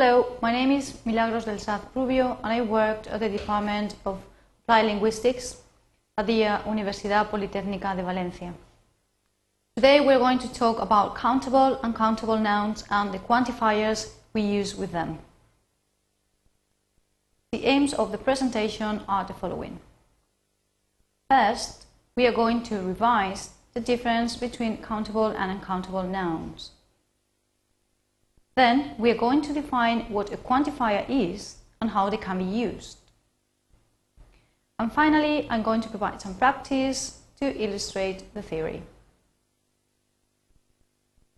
Hello, my name is Milagros del Saz Rubio and I worked at the Department of Applied Linguistics at the uh, Universidad Politécnica de Valencia. Today we're going to talk about countable and uncountable nouns and the quantifiers we use with them. The aims of the presentation are the following. First, we are going to revise the difference between countable and uncountable nouns. Then we are going to define what a quantifier is and how they can be used. And finally, I'm going to provide some practice to illustrate the theory.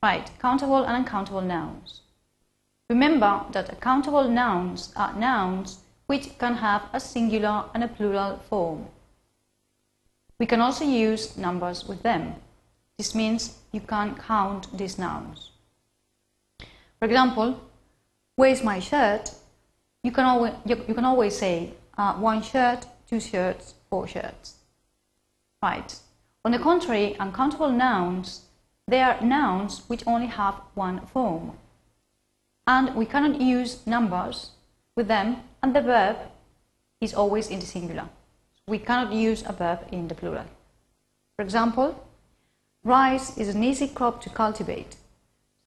Right, countable and uncountable nouns. Remember that countable nouns are nouns which can have a singular and a plural form. We can also use numbers with them. This means you can count these nouns. For example, where's my shirt? You can always, you, you can always say uh, one shirt, two shirts, four shirts. Right. On the contrary, uncountable nouns, they are nouns which only have one form. And we cannot use numbers with them, and the verb is always in the singular. We cannot use a verb in the plural. For example, rice is an easy crop to cultivate.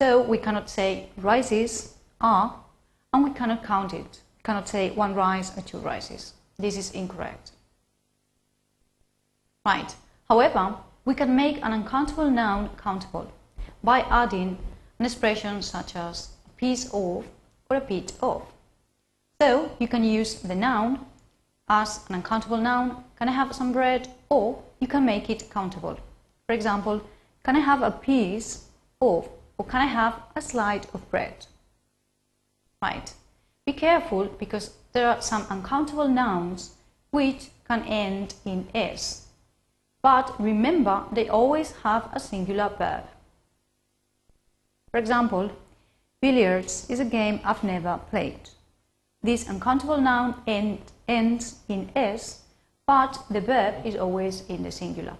So we cannot say rices are, and we cannot count it. We cannot say one rice or two rices. This is incorrect. Right. However, we can make an uncountable noun countable by adding an expression such as a piece of or a bit of. So you can use the noun as an uncountable noun, can I have some bread? Or you can make it countable. For example, can I have a piece of or can I have a slide of bread? Right. Be careful because there are some uncountable nouns which can end in s. But remember, they always have a singular verb. For example, billiards is a game I've never played. This uncountable noun end, ends in s, but the verb is always in the singular.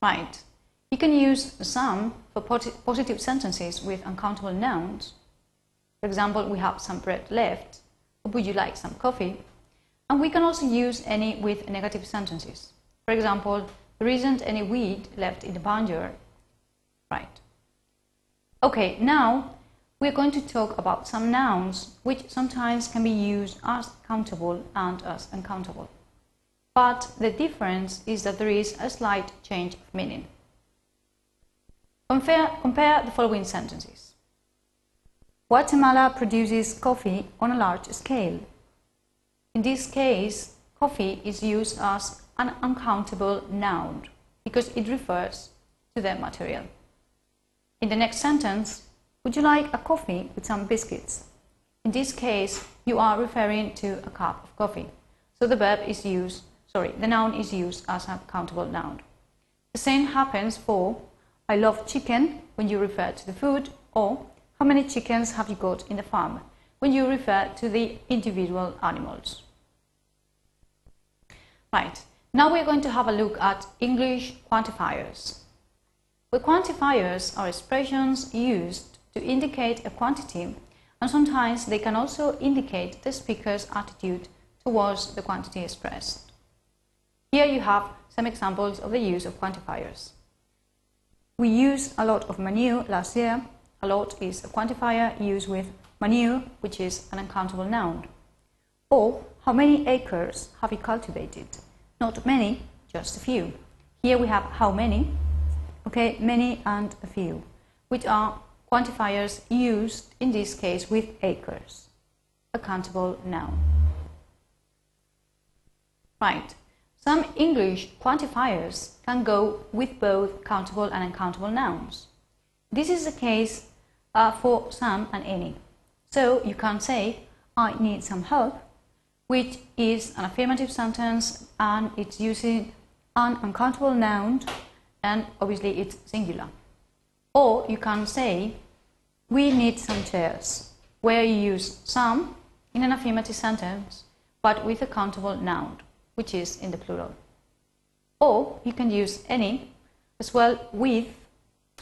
Right. You can use some for positive sentences with uncountable nouns. For example, we have some bread left. Or would you like some coffee? And we can also use any with negative sentences. For example, there isn't any wheat left in the barnyard. Right. Okay, now we're going to talk about some nouns which sometimes can be used as countable and as uncountable. But the difference is that there is a slight change of meaning. Compare, compare the following sentences. Guatemala produces coffee on a large scale. In this case, coffee is used as an uncountable noun because it refers to the material. In the next sentence, would you like a coffee with some biscuits? In this case, you are referring to a cup of coffee. So the verb is used, sorry, the noun is used as a countable noun. The same happens for I love chicken when you refer to the food, or how many chickens have you got in the farm when you refer to the individual animals. Right, now we're going to have a look at English quantifiers. The quantifiers are expressions used to indicate a quantity and sometimes they can also indicate the speaker's attitude towards the quantity expressed. Here you have some examples of the use of quantifiers. We used a lot of manure last year. A lot is a quantifier used with manure, which is an uncountable noun. Or, how many acres have you cultivated? Not many, just a few. Here we have how many, okay, many and a few, which are quantifiers used in this case with acres, a countable noun. Right, some English quantifiers can go with both countable and uncountable nouns. This is the case uh, for some and any. So you can say, I need some help, which is an affirmative sentence and it's using an uncountable noun and obviously it's singular. Or you can say, we need some chairs, where you use some in an affirmative sentence but with a countable noun which is in the plural. Or you can use any as well with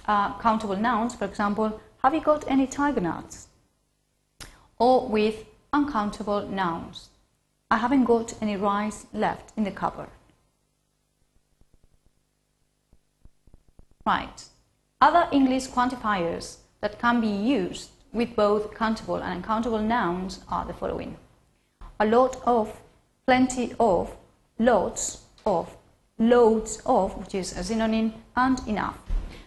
uh, countable nouns. For example, have you got any tiger nuts? Or with uncountable nouns. I haven't got any rice left in the cupboard. Right. Other English quantifiers that can be used with both countable and uncountable nouns are the following. A lot of, plenty of, lots of, loads of, which is a synonym, and enough.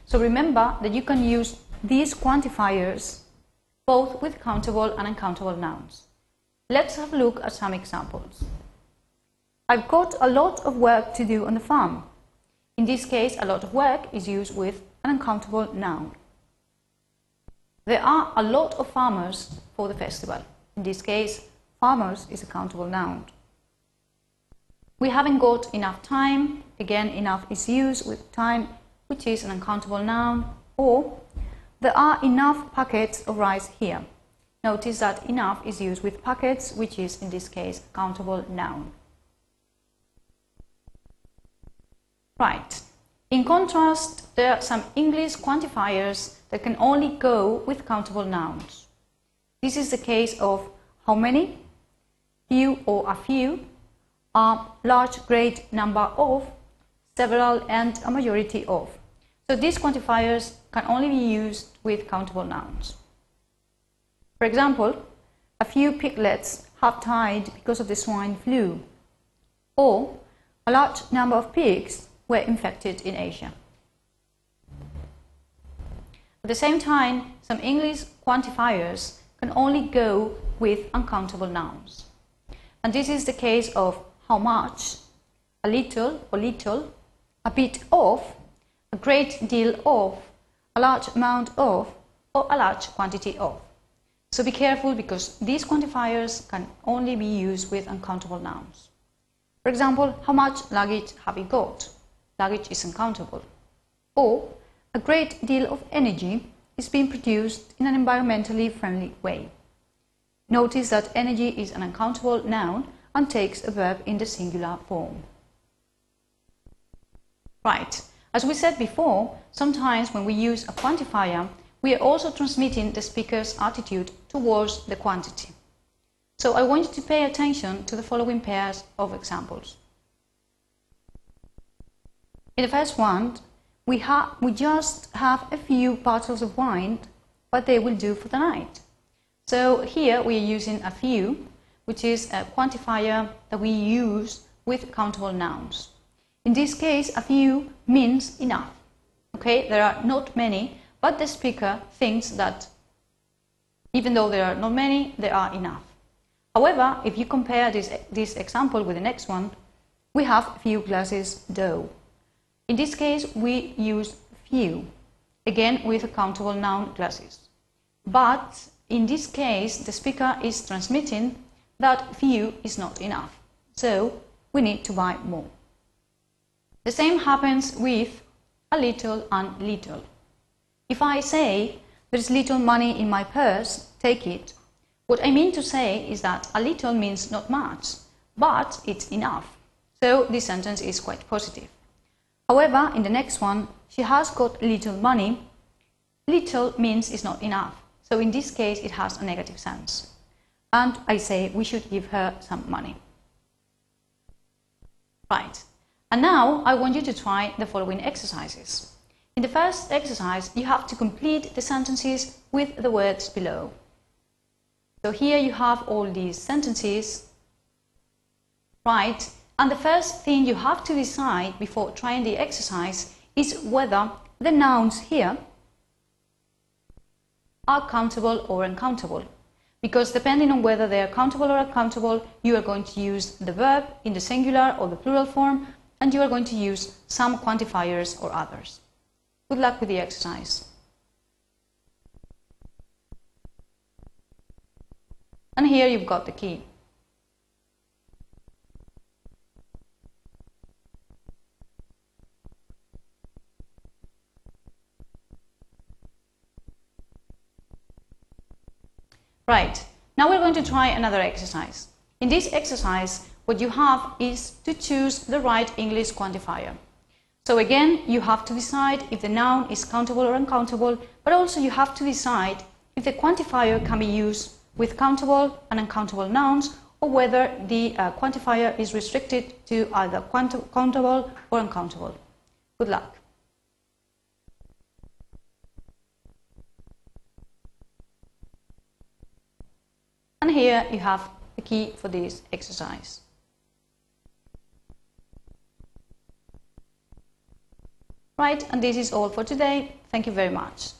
So remember that you can use these quantifiers both with countable and uncountable nouns. Let's have a look at some examples. I've got a lot of work to do on the farm. In this case, a lot of work is used with an uncountable noun. There are a lot of farmers for the festival. In this case, farmers is a countable noun. We haven't got enough time. Again, enough is used with time, which is an uncountable noun. Or, there are enough packets of rice here. Notice that enough is used with packets, which is in this case a countable noun. Right. In contrast, there are some English quantifiers that can only go with countable nouns. This is the case of how many, few or a few, a large, great number of, several and a majority of. So these quantifiers can only be used with countable nouns. For example, a few piglets have died because of the swine flu, or a large number of pigs were infected in Asia. At the same time, some English quantifiers can only go with uncountable nouns. And this is the case of how much, a little or little, a bit of, a great deal of, a large amount of, or a large quantity of. So be careful because these quantifiers can only be used with uncountable nouns. For example, how much luggage have you got? Luggage is uncountable. Or, a great deal of energy is being produced in an environmentally friendly way. Notice that energy is an uncountable noun and takes a verb in the singular form. Right. As we said before, sometimes when we use a quantifier, we are also transmitting the speaker's attitude towards the quantity. So I want you to pay attention to the following pairs of examples. In the first one, we, ha- we just have a few bottles of wine, but they will do for the night. So here we are using a few, which is a quantifier that we use with countable nouns. In this case, a few means enough. Okay, there are not many, but the speaker thinks that even though there are not many, there are enough. However, if you compare this, this example with the next one, we have few glasses dough. In this case, we use few, again with a countable noun glasses. But in this case, the speaker is transmitting that few is not enough. So we need to buy more. The same happens with a little and little. If I say, there's little money in my purse, take it, what I mean to say is that a little means not much, but it's enough. So this sentence is quite positive. However, in the next one, she has got little money. Little means it's not enough. So in this case, it has a negative sense. And I say we should give her some money. Right. And now I want you to try the following exercises. In the first exercise, you have to complete the sentences with the words below. So here you have all these sentences, right? And the first thing you have to decide before trying the exercise is whether the nouns here are countable or uncountable. Because depending on whether they are countable or uncountable, you are going to use the verb in the singular or the plural form, and you are going to use some quantifiers or others. Good luck with the exercise. And here you've got the key. To try another exercise. In this exercise, what you have is to choose the right English quantifier. So again, you have to decide if the noun is countable or uncountable, but also you have to decide if the quantifier can be used with countable and uncountable nouns or whether the uh, quantifier is restricted to either countable or uncountable. Good luck. And here you have the key for this exercise. Right, and this is all for today. Thank you very much.